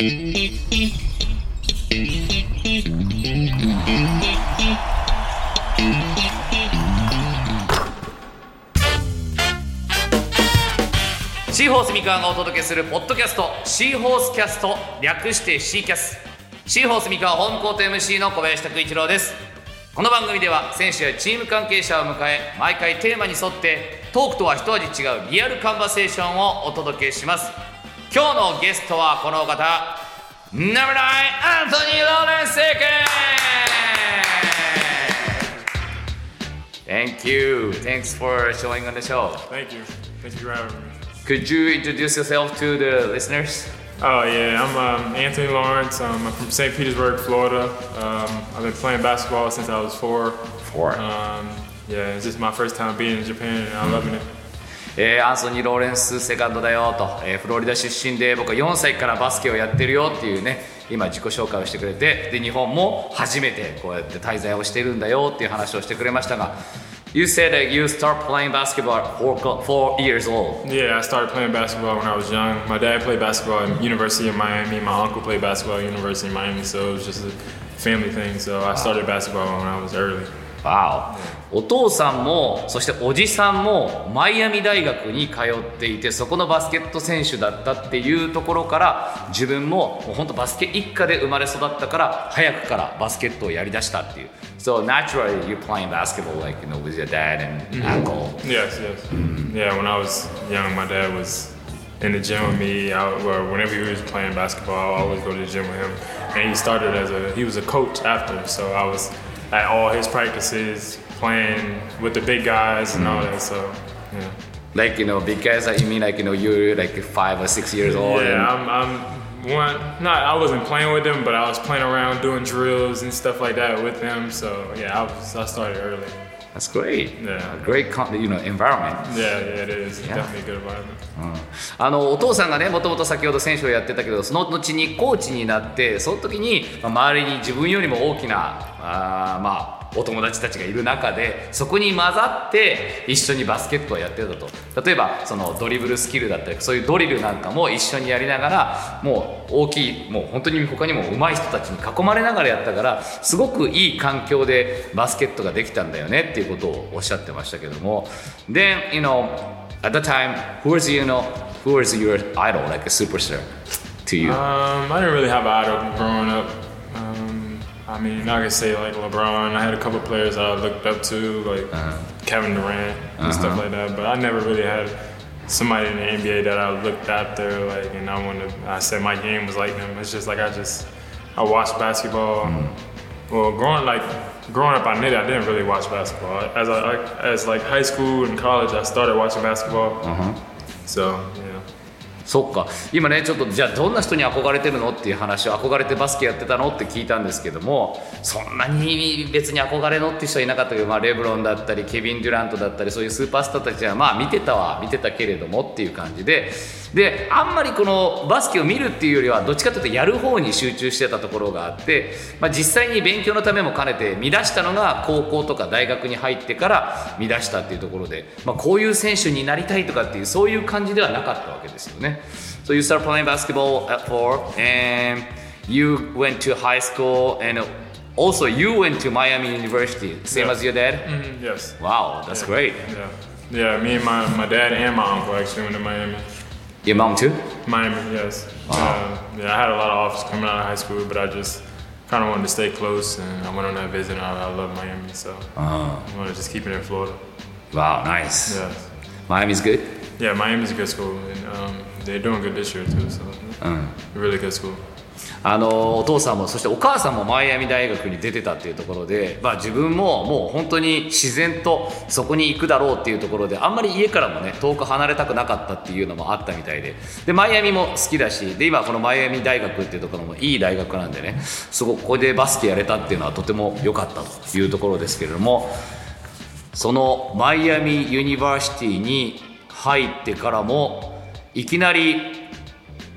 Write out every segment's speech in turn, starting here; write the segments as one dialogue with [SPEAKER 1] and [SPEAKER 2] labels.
[SPEAKER 1] シーホース三河がお届けするポッドキャストシーホースキャスト略してシーキャス。シーホース三河ホームコート MC の小林拓一郎です。この番組では選手やチーム関係者を迎え毎回テーマに沿ってトークとは一味違うリアルカンバセーションをお届けします。今日のゲストはこのお方ナムライアントニー・ローレンス・セケン Thank you. Thanks for showing on the show.
[SPEAKER 2] Thank you. Thank you for having me.
[SPEAKER 1] Could you introduce yourself to the listeners?
[SPEAKER 2] Oh yeah, I'm um, Anthony Lawrence. Um, I'm from St. Petersburg, Florida. Um, I've been playing basketball since I was four.
[SPEAKER 1] Four.
[SPEAKER 2] Um, yeah, it's just my first time being in Japan, and I'm loving it.
[SPEAKER 1] えーアンソニー・ローレンス・セカンドだよと、えーフロリダ出身で僕は4歳からバスケをやってるよっていうね今自己紹介をしてくれてで日本も初めてこうやって滞在をしてるんだよっていう話をしてくれましたが You said that you start playing basketball at four, four years old
[SPEAKER 2] Yeah, I started playing basketball when I was young. My dad played basketball at University of Miami. My uncle played basketball at University of Miami, so it was just a family thing. So I started basketball when I was early.
[SPEAKER 1] わおお父さんもそしておじさんもマイアミ大学に通っていてそこのバスケット選手だったっていうところから自分ももう本当バスケ一家で生まれ育ったから早くからバスケットをやりだしたっていう So naturally you're playing basketball like you know with your dad and uncle
[SPEAKER 2] Yes, yes. Yeah, when I was young, my dad was in the gym with me. I, well, whenever he was playing basketball, I always go to the gym with him. And he started as a he was a coach after, so I was at all his practices playing with the big guys and all that. So yeah,
[SPEAKER 1] like you know because you mean like you know you're like five or six years old
[SPEAKER 2] yeah, I'm, I'm one. Not I wasn't playing with them, but I was playing around doing drills and stuff like that with them. So yeah, I was I started early.
[SPEAKER 1] That's great
[SPEAKER 2] Yeah.
[SPEAKER 1] A great you know environment
[SPEAKER 2] Yeah, yeah, it is.
[SPEAKER 1] Yeah.
[SPEAKER 2] definitely a good environment.
[SPEAKER 1] あのお父さんがねもともと先ほど選手をやってたけどその後にコーチになってその時に、まあ周りに自分よりも大きなあーまあお友達たちがいる中でそこに混ざって一緒にバスケットをやってたと。例えばそのドリブルスキルだったりそういうドリルなんかも一緒にやりながらもう大きいもう本当に他にも上手い人たちに囲まれながらやったからすごくいい環境でバスケットができたんだよねっていうことをおっしゃってましたけども。Then you know at the time who was you know who was your idol like a superstar to you?
[SPEAKER 2] Um, I didn't really have idol growing up. I mean, I could say like LeBron. I had a couple players I looked up to, like uh-huh. Kevin Durant and stuff uh-huh. like that. But I never really had somebody in the NBA that I looked after, like, and I wanted. I said my game was like them. It's just like I just I watched basketball. Mm-hmm. Well, growing like growing up, I knew I didn't really watch basketball. As I as like high school and college, I started watching basketball. Uh-huh. So yeah.
[SPEAKER 1] そっか。今ねちょっとじゃあどんな人に憧れてるのっていう話を憧れてバスケやってたのって聞いたんですけどもそんなに別に憧れのって人はいなかったけど、まあ、レブロンだったりケビン・デュラントだったりそういうスーパースターたちはまあ見てたわ見てたけれどもっていう感じでであんまりこのバスケを見るっていうよりはどっちかというとやる方に集中してたところがあって、まあ、実際に勉強のためも兼ねて見出したのが高校とか大学に入ってから見出したっていうところで、まあ、こういう選手になりたいとかっていうそういう感じではなかったわけですよね。So you start playing basketball at four and you went to high school and also you went to Miami University, same
[SPEAKER 2] Yeah.
[SPEAKER 1] as your dad?
[SPEAKER 2] Mhm, Yes.
[SPEAKER 1] Wow, that's great.
[SPEAKER 2] Yeah. Yeah, me and my, my dad and my uncle actually went to Miami.
[SPEAKER 1] Your mom too?
[SPEAKER 2] Miami, yes.
[SPEAKER 1] Wow.
[SPEAKER 2] Uh, yeah, I had a lot of offers coming out of high school, but I just kind of wanted to stay close, and I went on that visit, and I, I love Miami, so I want to just keep it in Florida.
[SPEAKER 1] Wow, nice.
[SPEAKER 2] Yeah.
[SPEAKER 1] Miami's good?
[SPEAKER 2] Yeah, Miami's a good school, and um, they're doing good this year, too, so. Really good school.
[SPEAKER 1] あのお父さんもそしてお母さんもマイアミ大学に出てたっていうところで、まあ、自分ももう本当に自然とそこに行くだろうっていうところであんまり家からもね遠く離れたくなかったっていうのもあったみたいで。でマイアミも好きだしで今このマイアミ大学っていうところもいい大学なんでねすごくここでバスケやれたっていうのはとても良かったというところですけれどもそのマイアミユニバーシティに入ってからもいきなり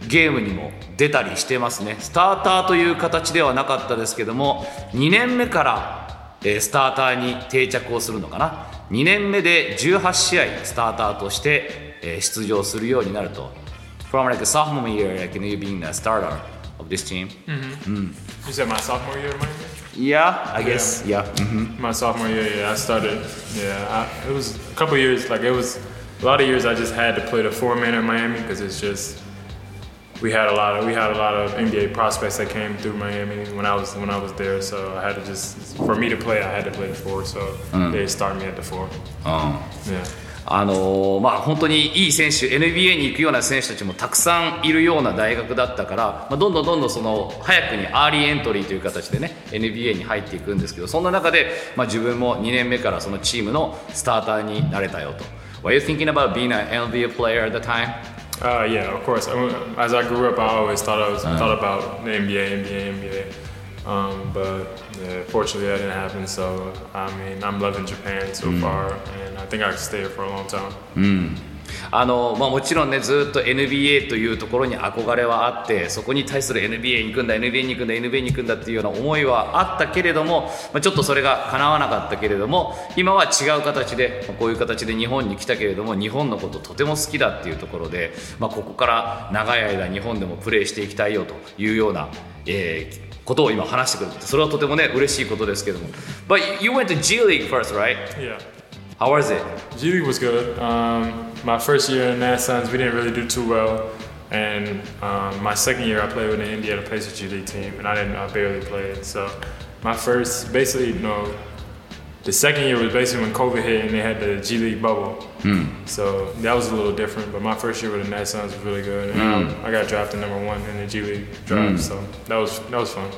[SPEAKER 1] ゲームにも出たりしてますねスターターという形ではなかったですけども2年目から、えースターターに定着をするのかな2年目で18試合スターターとして、えー出場するようになると From like a sophomore year like you being a starter of this team?
[SPEAKER 2] You said my sophomore year, Miami?
[SPEAKER 1] Yeah, I guess. Yeah. mhm.
[SPEAKER 2] My sophomore year, yeah, I started. Yeah, I, it was a couple years. Like it was a lot of years. I just had to play the four man in Miami because it's just we had a lot of we had a lot of NBA prospects that came through Miami when I was when I was there. So I had to just for me to play, I had to play the four. So they started me at the four.
[SPEAKER 1] うん
[SPEAKER 2] Yeah.
[SPEAKER 1] あのーまあ、本当にいい選手 NBA に行くような選手たちもたくさんいるような大学だったから、まあ、どんどんどんどんその早くにアーリーエントリーという形でね NBA に入っていくんですけどそんな中で、まあ、自分も2年目からそのチームのスターターになれたよと。Were you thinking about being an NBA player at the time?
[SPEAKER 2] Uh, yeah, of course. I- As I grew up, I always thought I was thought about the NBA, NBA, NBA. Um, but yeah, fortunately, that didn't happen. So I mean, I'm loving Japan so far, and I think I can stay here for a long time.
[SPEAKER 1] あのまあ、もちろんねずっと NBA というところに憧れはあってそこに対する NBA に行くんだ NBA に行くんだ NBA に行くんだっていうような思いはあったけれども、まあ、ちょっとそれが叶わなかったけれども今は違う形でこういう形で日本に来たけれども日本のこととても好きだっていうところで、まあ、ここから長い間日本でもプレーしていきたいよというような、えーことを今話してくれてそれはとてもね嬉しいことですけども But you went to G League first, right?
[SPEAKER 2] Yeah.
[SPEAKER 1] How was it?
[SPEAKER 2] G League was good. Um, my first year in Nat Suns, we didn't really do too well. And um, my second year, I played with the Indiana Pacers G League team, and I didn't, I barely played. So my first, basically, you know, the second year was basically when COVID hit and they had the G League bubble. So that was a little different. But my first year with the Nat Suns was really good, and I, I got drafted number one in the G League draft. So that was that was fun.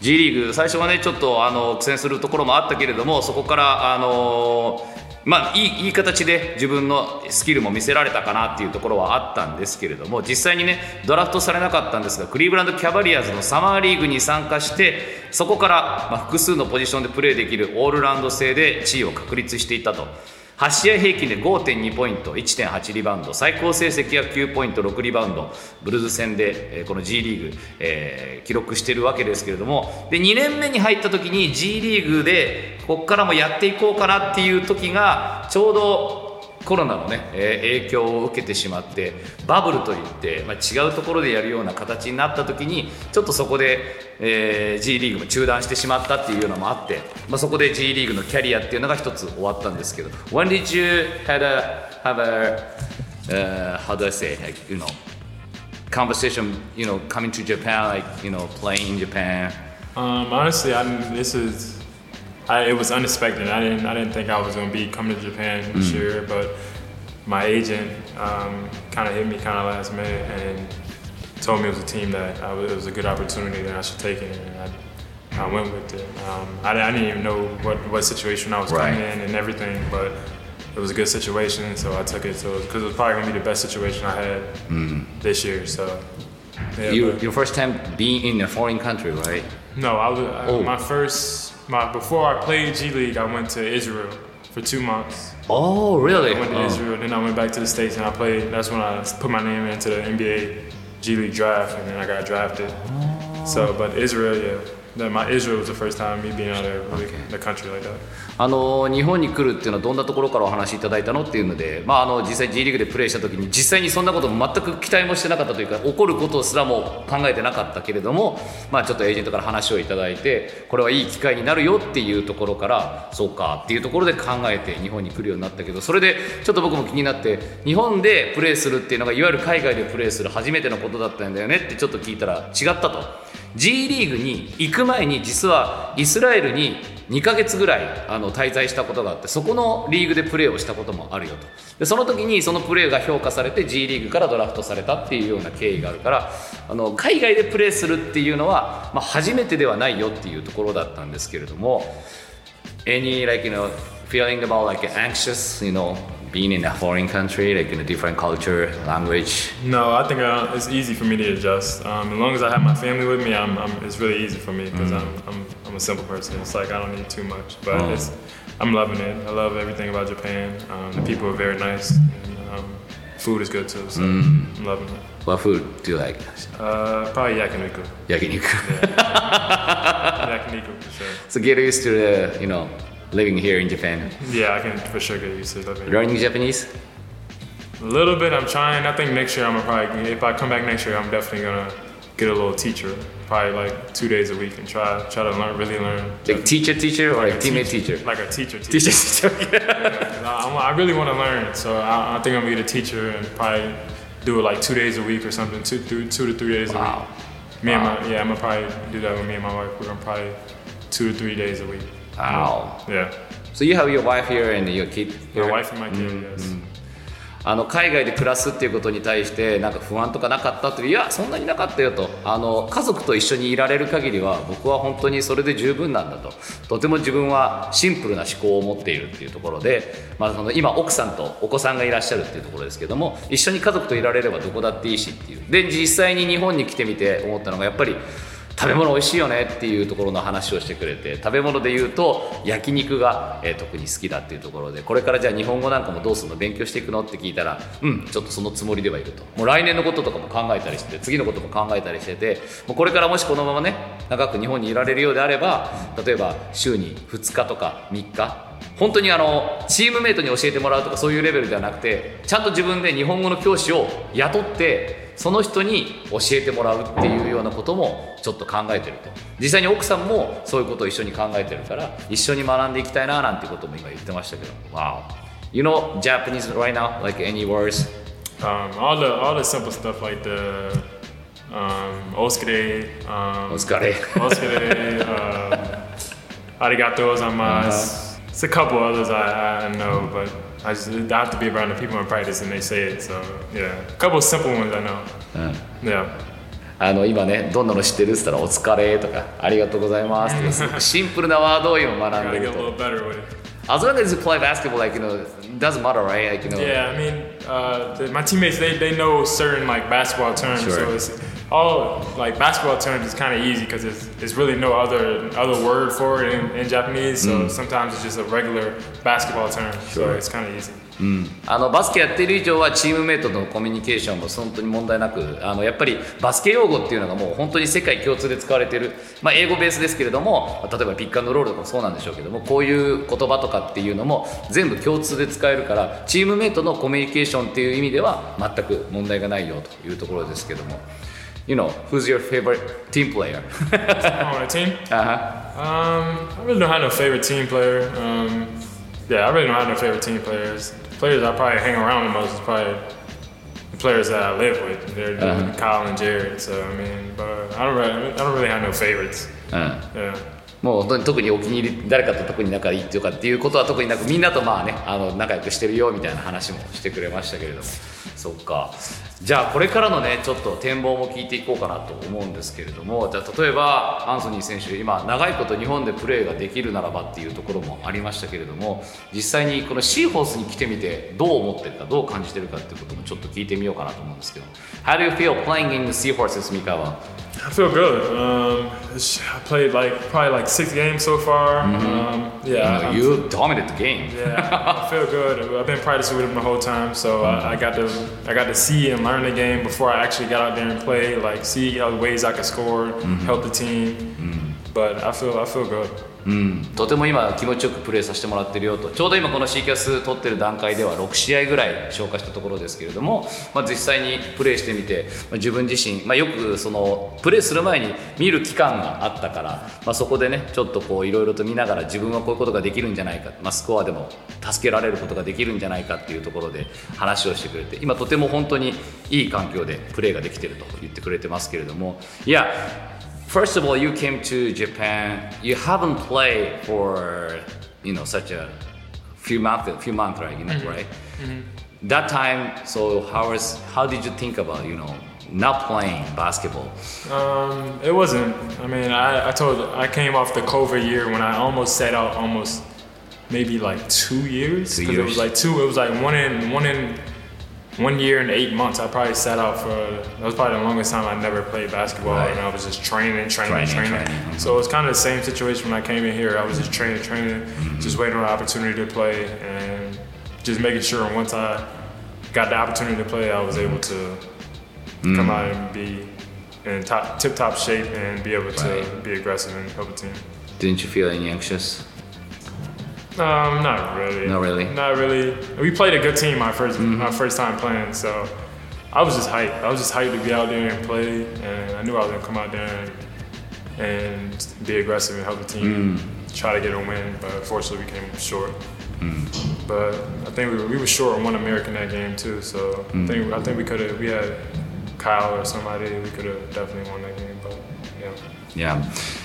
[SPEAKER 1] G リーグ最初はねちょっとあの苦戦するところもあったけれどもそこからあの まあいいいい形で自分のスキルも見せられたかなっていうところはあったんですけれども実際にねドラフトされなかったんですがクリーブランドキャバリアーズのサマーリーグに参加してそこから、ま、複数のポジションでプレーできるオールラウンド制で地位を確立していったと。8試合平均で5.2ポイント1.8リバウンド最高成績は9ポイント6リバウンド。ブルーズ戦で、この G リーグ、えー記録してるわけですけれども。で2年目に入った時に G リーグでここからもやっていこうかなっていう時がちょうどコロナのね、えー影響を受けてしまってバブルといって、まあ、違うところでやるような形になった時にちょっとそこで、えー G リーグも中断してしまったっていうのもあって、まあ、そこで G リーグのキャリアっていうのが一つ終わったんですけど When did you had a, have a、uh, how do I say like you know conversation you know coming to Japan like you know playing in Japan
[SPEAKER 2] Um, honestly, I didn't- this is I, it was unexpected. I didn't I didn't think I was gonna be coming to Japan this year, but my agent um, kind of hit me kind of last minute and told me it was a team that I it was a good opportunity that I should take it, and I, I went with it. Um, I, I didn't even know what, what situation I was
[SPEAKER 1] Right.
[SPEAKER 2] coming in and everything, but it was a good situation, so I took it. So because it was probably gonna be the best situation I had this year. So yeah,
[SPEAKER 1] you,
[SPEAKER 2] but-
[SPEAKER 1] your first time being in a foreign country right
[SPEAKER 2] no, I was
[SPEAKER 1] Oh.
[SPEAKER 2] my first my before I played G League. I went to Israel for two months.
[SPEAKER 1] oh really
[SPEAKER 2] I went to
[SPEAKER 1] Oh.
[SPEAKER 2] Israel, then I went back to the states and I played. That's when I put my name into the NBA G League draft, and then I got drafted. Oh. So, but Israel, yeah, my Israel was the first time me being out of really, the country like that.
[SPEAKER 1] あの日本に来るっていうのはどんなところからお話しいただいたのっていうので、まあ、あの実際 G リーグでプレーした時に実際にそんなことも全く期待もしてなかったというか起こることすらも考えてなかったけれども、まあ、ちょっとエージェントから話をいただいてこれはいい機会になるよっていうところからそうかっていうところで考えて日本に来るようになったけどそれでちょっと僕も気になって日本でプレーするっていうのがいわゆる海外でプレーする初めてのことだったんだよねってちょっと聞いたら違ったと。G リーグに行く前に実はイスラエルに2ヶ月ぐらいあの滞在したことがあってそこのリーグでプレーをしたこともあるよと。でその時にそのプレーが評価されて G リーグからドラフトされたっていうような経緯があるからあの海外でプレーするっていうのは、まあ、初めてではないよっていうところだったんですけれども。Any like you know feeling about like anxious you know? Being in a foreign country like in a different culture language
[SPEAKER 2] No, I think uh, it's easy for me to adjust. Um, as long as I have my family with me, I'm, I'm, it's really easy for me because I'm, I'm, I'm a simple person. It's like I don't need too much, but
[SPEAKER 1] Oh.
[SPEAKER 2] it's, I'm loving it. I love everything about Japan. Um, the people are very nice, and um, food is good too. So I'm loving it.
[SPEAKER 1] What food do you like?
[SPEAKER 2] Uh, probably yakiniku.
[SPEAKER 1] 焼肉
[SPEAKER 2] yakiniku sure.
[SPEAKER 1] So get used to the, you know, living here in Japan.
[SPEAKER 2] Yeah, I can for sure get used to living. here.
[SPEAKER 1] Learning Japanese?
[SPEAKER 2] A little bit. I'm trying. I think next year I'm gonna probably. If I come back next year, I'm definitely gonna get a little teacher, probably like two days a week, and try try to learn, really learn.
[SPEAKER 1] Like teacher teacher or like teammate
[SPEAKER 2] teacher,
[SPEAKER 1] teacher?
[SPEAKER 2] like a teacher. teacher.
[SPEAKER 1] Teacher teacher.
[SPEAKER 2] I, I'm- I really want to learn, so I, I think I'm gonna get a teacher and probably do it like two days a week or something, two, two, two to three days
[SPEAKER 1] Wow.
[SPEAKER 2] a week. Me and my yeah, I'm gonna probably do that with me and my wife. We're gonna probably two to three days a week.
[SPEAKER 1] Wow.
[SPEAKER 2] Yeah,
[SPEAKER 1] So you have your wife here and your kid
[SPEAKER 2] my wife and my kid. Yes.
[SPEAKER 1] あの海外で暮らすっていうことに対してなんか不安とかなかったといういやそんなになかったよとあの家族と一緒にいられる限りは僕は本当にそれで十分なんだととても自分はシンプルな思考を持っているっていうところで、まあ、その今奥さんとお子さんがいらっしゃるっていうところですけども一緒に家族といられればどこだっていいしっていうで実際に日本に来てみて思ったのがやっぱり食べ物美味しいよねっていうところの話をしてくれて食べ物で言うと焼肉が、えー特に好きだっていうところでこれからじゃあ日本語なんかもどうするの勉強していくのって聞いたらうんちょっとそのつもりではいると。もう来年のこととかも考えたりして次のことも考えたりしててもうこれからもしこのままね長く日本にいられるようであれば例えば週に2日とか3日。本当にあのチームメイトに教えてもらうとかそういうレベルではなくてちゃんと自分で日本語の教師を雇ってその人に教えてもらうっていうようなこともちょっと考えてると実際に奥さんもそういうことを一緒に考えてるから一緒に学んでいきたいななんていうことも今言ってましたけど Wow You know Japanese right now? Like any words?
[SPEAKER 2] Um, all the all the simple stuff like the um, oskure, um,
[SPEAKER 1] お疲れ
[SPEAKER 2] oskure, uh, arigato gozaimasu. It's a couple others I, I know, but I just I have to be around the people in practice and they say it. So yeah, a couple simple ones I know.
[SPEAKER 1] うん、
[SPEAKER 2] Yeah.
[SPEAKER 1] あの今ねどんなの知ってるって言ったら「お疲れ」とか「ありがとうございます」とかすごくシンプルなワードを今学ん
[SPEAKER 2] Gotta
[SPEAKER 1] で
[SPEAKER 2] get
[SPEAKER 1] る
[SPEAKER 2] a
[SPEAKER 1] と
[SPEAKER 2] little better with it.
[SPEAKER 1] As long as you play basketball like you know it doesn't matter right like you know
[SPEAKER 2] Yeah, I mean, uh, the, my teammates they, they know certain like basketball terms,
[SPEAKER 1] Sure.
[SPEAKER 2] so it's all like basketball terms is kind of easy because there's, there's really no other other word for it in, in Japanese. So sometimes it's just a regular basketball term, so
[SPEAKER 1] Sure.
[SPEAKER 2] it's kind of easy.
[SPEAKER 1] あのバスケやってる以上はチームメイトとのコミュニケーションも本当に問題なくあのやっぱりバスケ用語っていうのがもう本当に世界共通で使われてる、まあ、英語ベースですけれども例えばピックアンドロールとかもそうなんでしょうけどもこういう言葉とかっていうのも全部共通で使えるからチームメイトのコミュニケーションっていう意味では全く問題がないよというところですけども you know, who's your favorite team player?
[SPEAKER 2] Oh, on a team?
[SPEAKER 1] Uh-huh.
[SPEAKER 2] Um, I really don't have no favorite team player. Um, yeah, I really don't have no favorite team players. Players I probably hang around the most is probably the players that I live with. They're
[SPEAKER 1] uh-huh.
[SPEAKER 2] Kyle and Jared. So I mean, but I don't really, I don't really have no favorites.
[SPEAKER 1] Uh-huh.
[SPEAKER 2] Yeah.
[SPEAKER 1] もう本当に特にお気に入り誰かと特に仲いいとかっていうことは特になくみんなとまあねあの仲良くしてるよみたいな話もしてくれましたけれども。そっか。じゃあこれからのねちょっと展望も聞いていこうかなと思うんですけれどもじゃあ例えばアンソニー選手今長いこと日本でプレーができるならばっていうところもありましたけれども実際にこのシーホースに来てみてどう思ってるかどう感じてるかっていうこともちょっと聞いてみようかなと思うんですけど。How do you feel playing in the Seahorses 三河
[SPEAKER 2] I feel good. Um, I played like probably like six games so far. Um, yeah, I-
[SPEAKER 1] You dominated the game
[SPEAKER 2] yeah, I feel good. I've been practicing with him the whole time, so I, I got to I got to see and learn the game before I actually got out there and play. Like see other ways I could score, help the team. But I feel I feel good.
[SPEAKER 1] うん、とても今気持ちよくプレーさせてもらってるよと。ちょうど今この C キャス取ってる段階では6試合ぐらい消化したところですけれども、まあ、実際にプレーしてみて、まあ、自分自身、まあ、よくそのプレーする前に見る期間があったから、まあ、そこでねちょっとこういろいろと見ながら自分はこういうことができるんじゃないか、まあ、スコアでも助けられることができるんじゃないかっていうところで話をしてくれて今とても本当にいい環境でプレーができてると言ってくれてますけれどもいや First of all, you came to Japan. You haven't played for you know such a few months, few months, right? You know, right? That time, so how was how did you think about you know not playing basketball?
[SPEAKER 2] Um, it wasn't. I mean, I, I told I came off the COVID year when I almost sat out almost maybe like two years.
[SPEAKER 1] Two
[SPEAKER 2] 'Cause It was like two. It was like one in one in one year and eight months. I probably sat out for that was probably the longest time I never played basketball,
[SPEAKER 1] Right.
[SPEAKER 2] and I was just training, training,
[SPEAKER 1] Training,
[SPEAKER 2] training.
[SPEAKER 1] training, mhm.
[SPEAKER 2] So it was kind of the same situation when I came in here. I was just training, training, just waiting on an opportunity to play, and just making sure once I got the opportunity to play, I was able to come out and be in top, tip top shape and be able to be aggressive and help the team.
[SPEAKER 1] Didn't you feel any anxious?
[SPEAKER 2] Um, not really.
[SPEAKER 1] Not really?
[SPEAKER 2] Not really. We played a good team my 1st mm-hmm. my first time playing, so I was just hyped. I was just hyped to be out there and play, and I knew I was gonna come out there and, and be aggressive and help the team mm. try to get a win. But unfortunately, we came short. Mm. But I think we were, we were short on one American that game too. So I mm. think I think we could have we had Kyle or somebody we could have definitely won that game. But yeah.
[SPEAKER 1] いや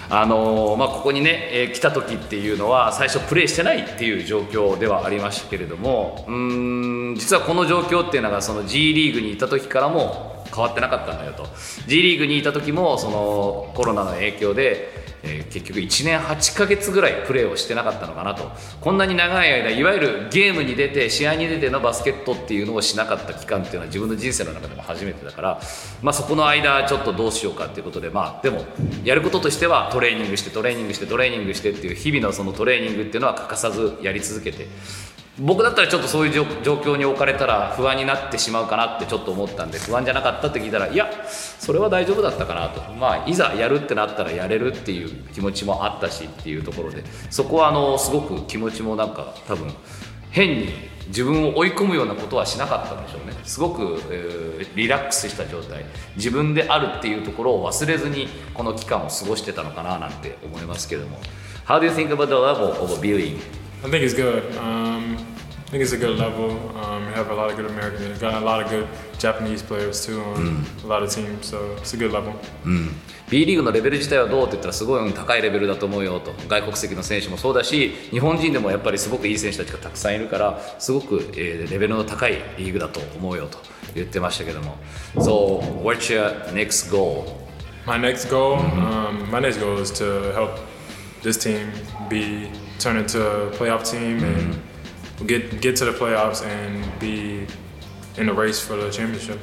[SPEAKER 1] あのーまあ、ここにね、えー来た時っていうのは最初プレーしてないっていう状況ではありましたけれどもうん実はこの状況っていうのがその G リーグにいた時からも変わってなかったんだよと。G リーグにいた時もそのコロナの影響で、えー結局1年8ヶ月ぐらいプレーをしてなかったのかなと。こんなに長い間いわゆるゲームに出て試合に出てのバスケットっていうのをしなかった期間っていうのは自分の人生の中でも初めてだから、まあ、そこの間ちょっとどうしようかっていうことでまあでもやることとしてはトレーニングしてトレーニングしてトレーニングしてっていう日々のそのトレーニングっていうのは欠かさずやり続けて僕だったらちょっとそういう状況に置かれたら不安になってしまうかなってちょっと思ったんで不安じゃなかったって聞いたらいやそれは大丈夫だったかなと。まあいざやるってなったらやれるっていう気持ちもあったしっていうところでそこはあのすごく気持ちもなんか多分変に自分を追い込むようなことはしなかったんでしょうね。すごく、えーリラックスした状態。自分であるっていうところを忘れずにこの期間を過ごしてたのかななんて思いますけども。How do you think about the level of viewing?
[SPEAKER 2] I think it's good. Um, I think it's a good level. Um, we have a lot of good Americans. We've got a lot of good Japanese players too on a lot of teams, so it's a good level.
[SPEAKER 1] B リーグのレベル自体はどうって言ったらすごいうん高いレベルだと思うよと外国籍の選手もそうだし日本人でもやっぱりすごくいい選手たちがたくさんいるからすごく、えーレベルの高いリーグだと思うよと言ってましたけども So what's your next goal?
[SPEAKER 2] My next goal, um, my next goal is to help this team be turn into a playoff team and get get to the playoffs and be in the race for the championship.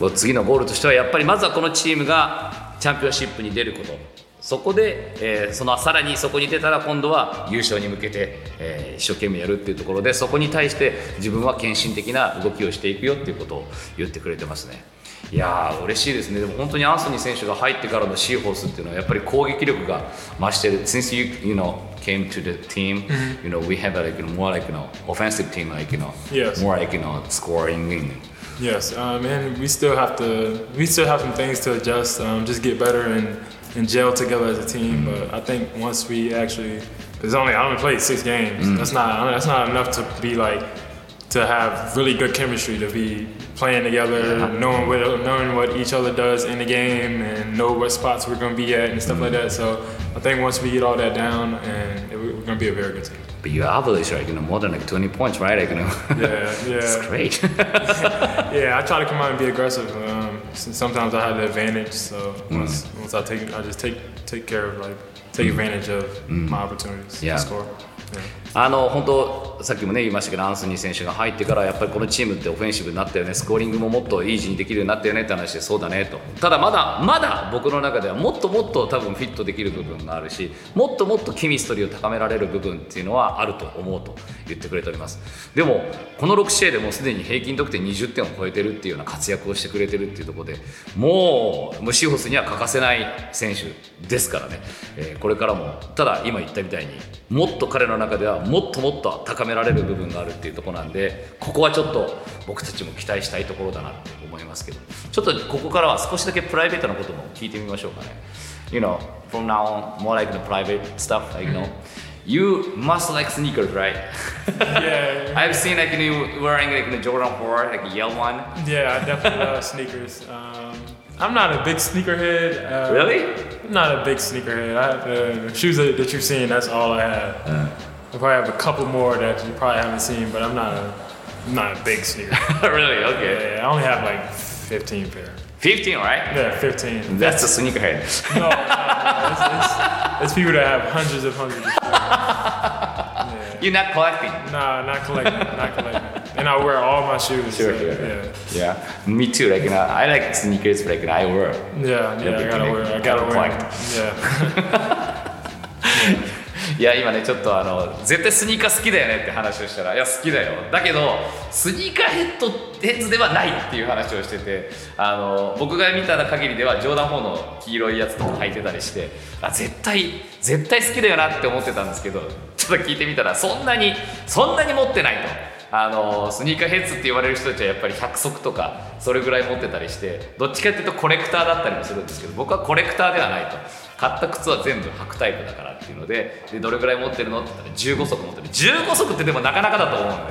[SPEAKER 1] もう次のゴールとしてはやっぱりまずはこのチームがチャンピオンシップに出ること。そこで、えーそのさらにそこに出たら今度は優勝に向けて、えー一生懸命やるっていうところでそこに対して自分は献身的な動きをしていくよっていうことを言ってくれてますねいやー嬉しいですねでも本当にアンソニー選手が入ってからのシーホースっていうのはやっぱり攻撃力が増してる Since you, you know, came to the team、you know, we have a, like, more like, you know, offensive team like, you know,
[SPEAKER 2] Yes.
[SPEAKER 1] more like, you know, scoring and
[SPEAKER 2] Yes, um, and we still have to we still have some things to adjust, um, just get better and, and gel together as a team. But I think once we actually, there's only I only played six games. That's not that's not enough to be like to have really good chemistry to be playing together, knowing what knowing what each other does in the game, and know what spots we're gonna be at and stuff like that. So I think once we get all that down, and it, we're gonna be a very good team.
[SPEAKER 1] But you average like you know more than like 20 points, right? Like, you know,
[SPEAKER 2] Yeah,
[SPEAKER 1] it's great.
[SPEAKER 2] Yeah, I try to come out and be aggressive. Um, sometimes I have the advantage, so mm. once, once I take, I just take take care of like take mm. advantage of mm. my opportunities
[SPEAKER 1] Yeah.
[SPEAKER 2] to score. Yeah.
[SPEAKER 1] あの本当さっきもね言いましたけどアンソニー選手が入ってからやっぱりこのチームってオフェンシブになったよね。スコーリングももっとイージーにできるようになったよね。って話でそうだねと。ただまだまだ僕の中ではもっともっと多分フィットできる部分があるしもっともっとケミストリーを高められる部分っていうのはあると思うと言ってくれております。でもこの6試合でもうすでに平均得点20点を超えてるっていうような活躍をしてくれてるっていうところでもうムシホスには欠かせない選手ですからね、えーこれからもただ今言ったみたいにもっと彼の中ではもっともっと高められる部分があるっていうところなんでここはちょっと僕たちも期待したいところだなって思いますけどちょっとここからは少しだけプライベートなことも聞いてみましょうかね You know from now on more like the private stuff like you know You must like sneakers, right?
[SPEAKER 2] Yeah,
[SPEAKER 1] I've seen like you wearing like the Jordan 4, like a yellow one.
[SPEAKER 2] yeah, I definitely love sneakers. Um, I'm not a big sneakerhead. Uh,
[SPEAKER 1] Really?
[SPEAKER 2] I'm not a big sneakerhead. I, uh, the shoes that, that you've seen, that's all I have. I probably have a couple more that you probably haven't seen, but I'm not a, I'm not a big sneaker.
[SPEAKER 1] really? Okay.
[SPEAKER 2] yeah, I only have like 15 pair.
[SPEAKER 1] 15, right?
[SPEAKER 2] Yeah, 15.
[SPEAKER 1] That's a sneakerhead.
[SPEAKER 2] No, no, no, it's, it's, it's people that have hundreds of hundreds. Of yeah.
[SPEAKER 1] You're not collecting.
[SPEAKER 2] Nah, not collecting, not collecting. And I wear all my shoes.
[SPEAKER 1] Sure,
[SPEAKER 2] so,
[SPEAKER 1] sure.
[SPEAKER 2] yeah.
[SPEAKER 1] Yeah, me too. Like you know, I like sneakers, but like I wear.
[SPEAKER 2] Yeah, yeah, I gotta wear. I gotta wear. them. Yeah.
[SPEAKER 1] いや今ねちょっとあの絶対スニーカー好きだよねって話をしたらいや好きだよ。だけどスニーカーヘッドヘッズではないっていう話をしててあの僕が見た限りではジョーダン4の黄色いやつとか履いてたりしてあ絶対絶対好きだよなって思ってたんですけどちょっと聞いてみたらそんなにそんなに持ってないと。あのスニーカーヘッズって言われる人たちはやっぱり100足とかそれぐらい持ってたりしてどっちかっていうとコレクターだったりもするんですけど僕はコレクターではないと。買った靴は全部履くタイプだからっていうのででどれぐらい持ってるのって言ったら15足持ってる15足ってでもなかなかだと思うの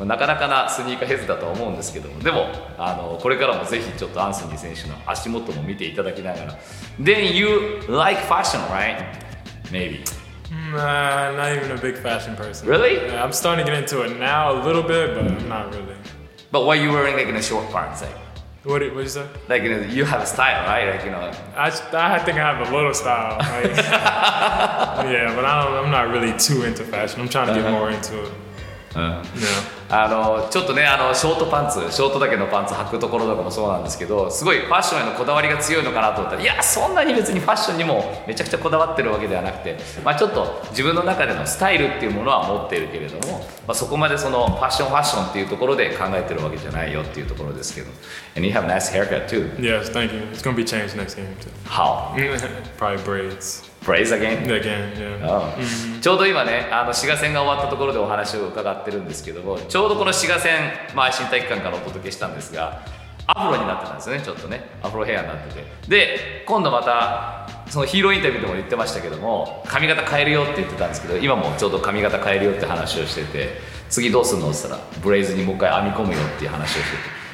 [SPEAKER 1] でなかなかなスニーカーヘッズだとは思うんですけどもでもあのこれからもぜひちょっとアンソニー選手の足元も見ていただきながら Then you like fashion right? Maybe
[SPEAKER 2] Nah, not even a big fashion person.
[SPEAKER 1] Really?
[SPEAKER 2] Yeah, I'm starting to get into it now a little bit, but I'm not really.
[SPEAKER 1] But why you wearing like in a short pants like
[SPEAKER 2] What did, what you say?
[SPEAKER 1] like you, know, you have a style right like you know
[SPEAKER 2] I, I think I have a little style. Like, yeah, but I don't, I'm not really too into fashion. I'm trying to get uh-huh. more into it. Uh-huh. Yeah.
[SPEAKER 1] あのちょっとねあのショートパンツショートだけのパンツ履くところとかもそうなんですけどすごいファッションへのこだわりが強いのかなと思ったらいやそんなに別にファッションにもめちゃくちゃこだわってるわけではなくて、まあ、ちょっと自分の中でのスタイルっていうものは持っているけれども、まあ、そこまでそのファッションファッションっていうところで考えてるわけじゃないよっていうところですけど And you have a nice haircut too
[SPEAKER 2] Yes, thank you. It's gonna be changed next game too.
[SPEAKER 1] How?
[SPEAKER 2] Probably braids.
[SPEAKER 1] Praise again?
[SPEAKER 2] Again, yeah.
[SPEAKER 1] うんちょうど今ねあの滋賀戦が終わったところでお話を伺ってるんですけどもちょうどこの滋賀戦、まあ、新体育館からお届けしたんですがアフロになってたんですよねちょっとねアフロヘアになっててで今度またそのヒーローインタビューでも言ってましたけども髪型変えるよって言ってたんですけど今もちょうど髪型変えるよって話をしてて次どうするのって言ったらブレイズにもう一回編み込むよっていう話をし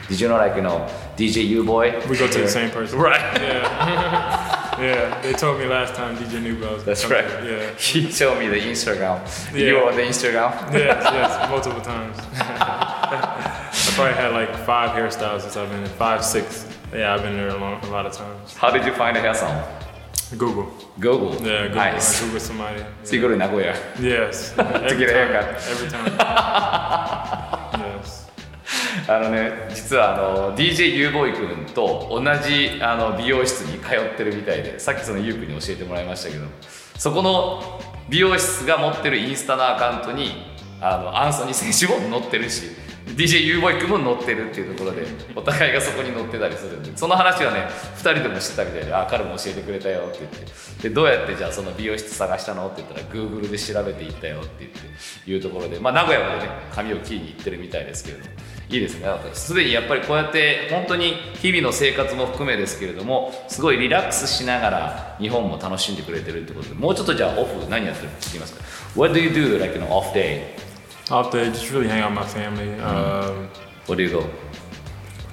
[SPEAKER 1] てて Did you know like you know DJ U boy?
[SPEAKER 2] We go to the same person.
[SPEAKER 1] Right
[SPEAKER 2] Yeah. yeah, they told me last time DJ Newbell was
[SPEAKER 1] That's right.
[SPEAKER 2] Yeah.
[SPEAKER 1] He told me the Instagram.
[SPEAKER 2] Yeah.
[SPEAKER 1] You on the Instagram?
[SPEAKER 2] Yes, yes, multiple times. I probably had like five hairstyles since I've been in five, six. Yeah, I've been there a, long, a lot of times.
[SPEAKER 1] How did you find the hair salon?
[SPEAKER 2] Google.
[SPEAKER 1] Google.
[SPEAKER 2] Yeah, Google.
[SPEAKER 1] Nice.
[SPEAKER 2] I Google somebody.
[SPEAKER 1] So you go to Nagoya.
[SPEAKER 2] Yes.
[SPEAKER 1] To get a haircut.
[SPEAKER 2] Every time.
[SPEAKER 1] あのね、実はあの DJ ユーボーイ君と同じあの美容室に通ってるみたいで、さっきそのユー君に教えてもらいましたけど、そこの美容室が持ってるインスタのアカウントにあのアンソニー選手も載ってるし、DJ ユーボーイ君も載ってるっていうところで、お互いがそこに載ってたりするんで、その話はね、2人でもしてたみたいで、あ、彼も教えてくれたよって言って、でどうやってじゃあその美容室探したの？って言ったら、Google で調べていったよって言っていうところで、まあ、名古屋までね、髪を切りに行ってるみたいですけれども。いいですねすでにやっぱりこうやって本当に日々の生活も含めですけれどもすごいリラックスしながら日本も楽しんでくれてるってことでもうちょっとじゃあオフ何やってるか聞きますか What do you do like an off day?
[SPEAKER 2] Off day, just really hang out with my family. Um,
[SPEAKER 1] Where do you go?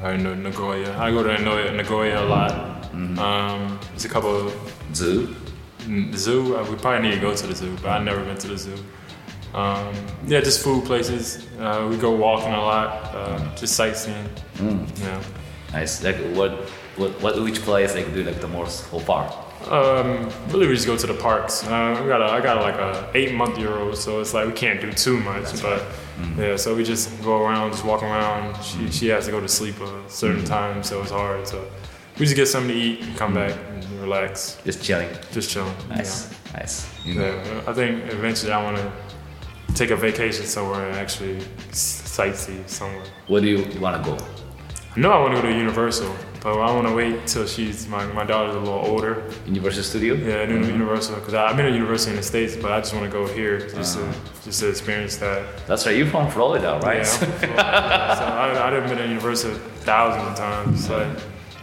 [SPEAKER 2] I know Nagoya. I go to Nagoya, a lot. Um, there's a couple of
[SPEAKER 1] Zoo?
[SPEAKER 2] Mm, zoo. Uh, we probably need to go to the zoo, but I've never been to the zoo. Um, yeah, just food places. Uh, we go walking a lot. Uh, Just sightseeing. Yeah.
[SPEAKER 1] Nice. Like what, what, what which place like do like the most so far?
[SPEAKER 2] Um, really, we just go to the parks. Uh, we got a, I got like a eight month year old, so it's like we can't do too much. but yeah, so we just go around, just walk around. She she has to go to sleep a certain time, so it's hard. So we just get something to eat and come back and relax,
[SPEAKER 1] Just chilling.
[SPEAKER 2] just chilling.
[SPEAKER 1] Nice. Nice.
[SPEAKER 2] Yeah.
[SPEAKER 1] know,
[SPEAKER 2] yeah. I think eventually I want to take a vacation somewhere and actually sightsee somewhere.
[SPEAKER 1] Where do you want to go?
[SPEAKER 2] I know I want to go to Universal, but I want to wait till she's my my daughter's a little older.
[SPEAKER 1] Universal Studio?
[SPEAKER 2] Yeah, New mm-hmm. Universal because I've been to Universal in the states, but I just want to go here just to ah. just to experience that.
[SPEAKER 1] That's right. You're from Florida, right?
[SPEAKER 2] Yeah, I'm from Florida, so I, I've been to Universal thousands of times, like,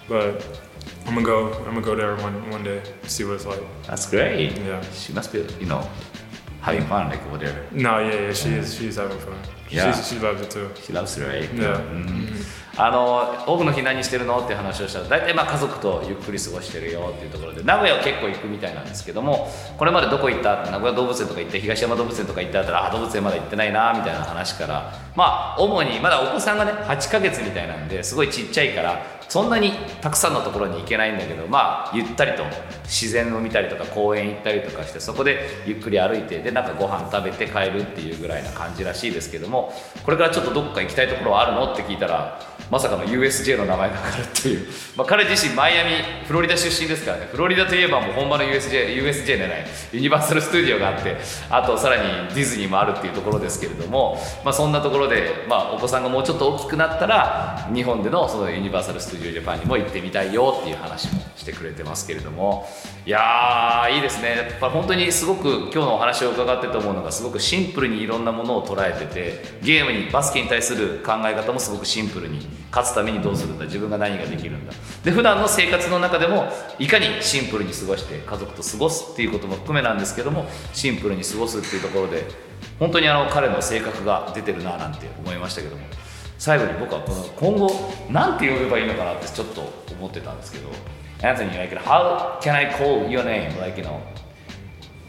[SPEAKER 2] but mm-hmm. I'm gonna go. I'm gonna go there one one day, see what it's like.
[SPEAKER 1] That's great.
[SPEAKER 2] Yeah.
[SPEAKER 1] She must be, you know, having fun like over there.
[SPEAKER 2] No, yeah, yeah, she is. She's having fun.
[SPEAKER 1] Yeah.
[SPEAKER 2] She's, she loves it too.
[SPEAKER 1] She loves it, right?
[SPEAKER 2] Yeah.
[SPEAKER 1] あのオフの日何してるのって話をしたら大体まあ家族とゆっくり過ごしてるよっていうところで名古屋は結構行くみたいなんですけどもこれまでどこ行った？名古屋動物園とか行って東山動物園とか行ったらあ動物園まだ行ってないなみたいな話からまあ主にまだお子さんがね8ヶ月みたいなんですごいちっちゃいからそんなにたくさんのところに行けないんだけどまあゆったりと自然を見たりとか公園行ったりとかしてそこでゆっくり歩いてでなんかご飯食べて帰るっていうぐらいな感じらしいですけどもこれからちょっとどっか行きたいところはあるの？って聞いたらまさかの USJ の名前がかかるっていう、まあ、彼自身マイアミフロリダ出身ですからね。フロリダといえばもう本場の USJ, USJ じゃない。ユニバーサル・スタジオがあってあとさらにディズニーもあるっていうところですけれども、まあ、そんなところで、まあ、お子さんがもうちょっと大きくなったら日本でのそのユニバーサル・スタジオ・ジャパンにも行ってみたいよっていう話もしてくれてますけれども。いやーいいですね。やっぱ本当にすごく今日のお話を伺ってと思うのがすごくシンプルにいろんなものを捉えててゲームにバスケに対する考え方もすごくシンプルに勝つためにどうするんだ？自分が何ができるんだ？で普段の生活の中でもいかにシンプルに過ごして家族と過ごすっていうことも含めなんですけどもシンプルに過ごすっていうところで本当にあの彼の性格が出てるななんて思いましたけども最後に僕はこの今後なんて呼べばいいのかなってちょっと思ってたんですけど Anthony, like, how can I call your name? Like, you know,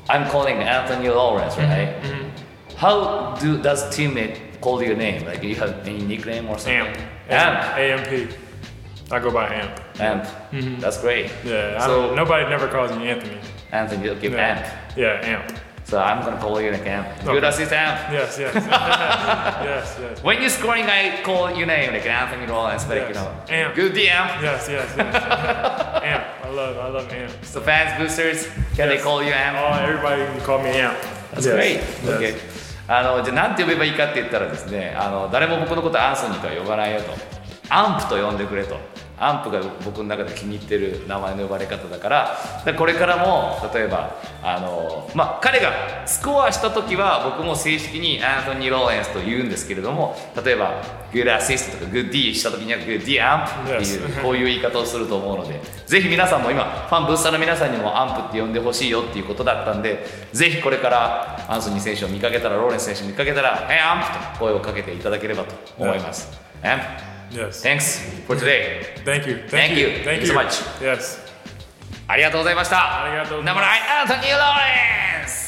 [SPEAKER 1] I'm calling Anthony Lawrence, right? How do does teammate call your name? Like, do you have any nickname or something?
[SPEAKER 2] Amp.
[SPEAKER 1] AMP.
[SPEAKER 2] I go by Amp.
[SPEAKER 1] Amp. Mm-hmm. That's great.
[SPEAKER 2] Yeah. I
[SPEAKER 1] So
[SPEAKER 2] nobody never calls me Anthony.
[SPEAKER 1] Anthony, you'll give
[SPEAKER 2] Yeah.
[SPEAKER 1] Amp.
[SPEAKER 2] Yeah, Amp.
[SPEAKER 1] So I'm gonna call you like Amp.
[SPEAKER 2] Okay.
[SPEAKER 1] Good assist, Amp.
[SPEAKER 2] Yes, yes. yes, yes.
[SPEAKER 1] When you're scoring, I call your name like Anthony Lawrence, like you know,
[SPEAKER 2] Amp.
[SPEAKER 1] good D Amp.
[SPEAKER 2] Yes, yes, yes. Amp. I love, I love Amp.
[SPEAKER 1] So fans, boosters, can they call you Amp?
[SPEAKER 2] Oh, everybody can call me Amp.
[SPEAKER 1] That's
[SPEAKER 2] Yes,
[SPEAKER 1] great.
[SPEAKER 2] yes.
[SPEAKER 1] Okay. あのじゃあ何て呼べばいいかって言ったらですねあの誰も僕のことアンソニーとは呼ばないよと。アンプと呼んでくれと。アンプが僕の中で気に入ってる名前の呼ばれ方だからでこれからも例えばあの、まあ、彼がスコアした時は僕も正式にアンソニー・ローレンスと言うんですけれども例えば Good Assist とか Good D した時には Good D Amp っていう.こういう言い方をすると思うのでぜひ皆さんも今ファンブースターの皆さんにもアンプって呼んでほしいよっていうことだったんでぜひこれからアンソニー選手を見かけたらローレンス選手を見かけたら「えアンプ!」と声をかけていただければと思います。Amp,
[SPEAKER 2] Yes.
[SPEAKER 1] thanks for today.
[SPEAKER 2] Thank you.
[SPEAKER 1] Thank you.
[SPEAKER 2] Thank
[SPEAKER 1] Thank you
[SPEAKER 2] you
[SPEAKER 1] so much.
[SPEAKER 2] Yes.
[SPEAKER 1] ありがとうございました。
[SPEAKER 2] ありがとうございます
[SPEAKER 1] Number nine, Anthony Lawrence!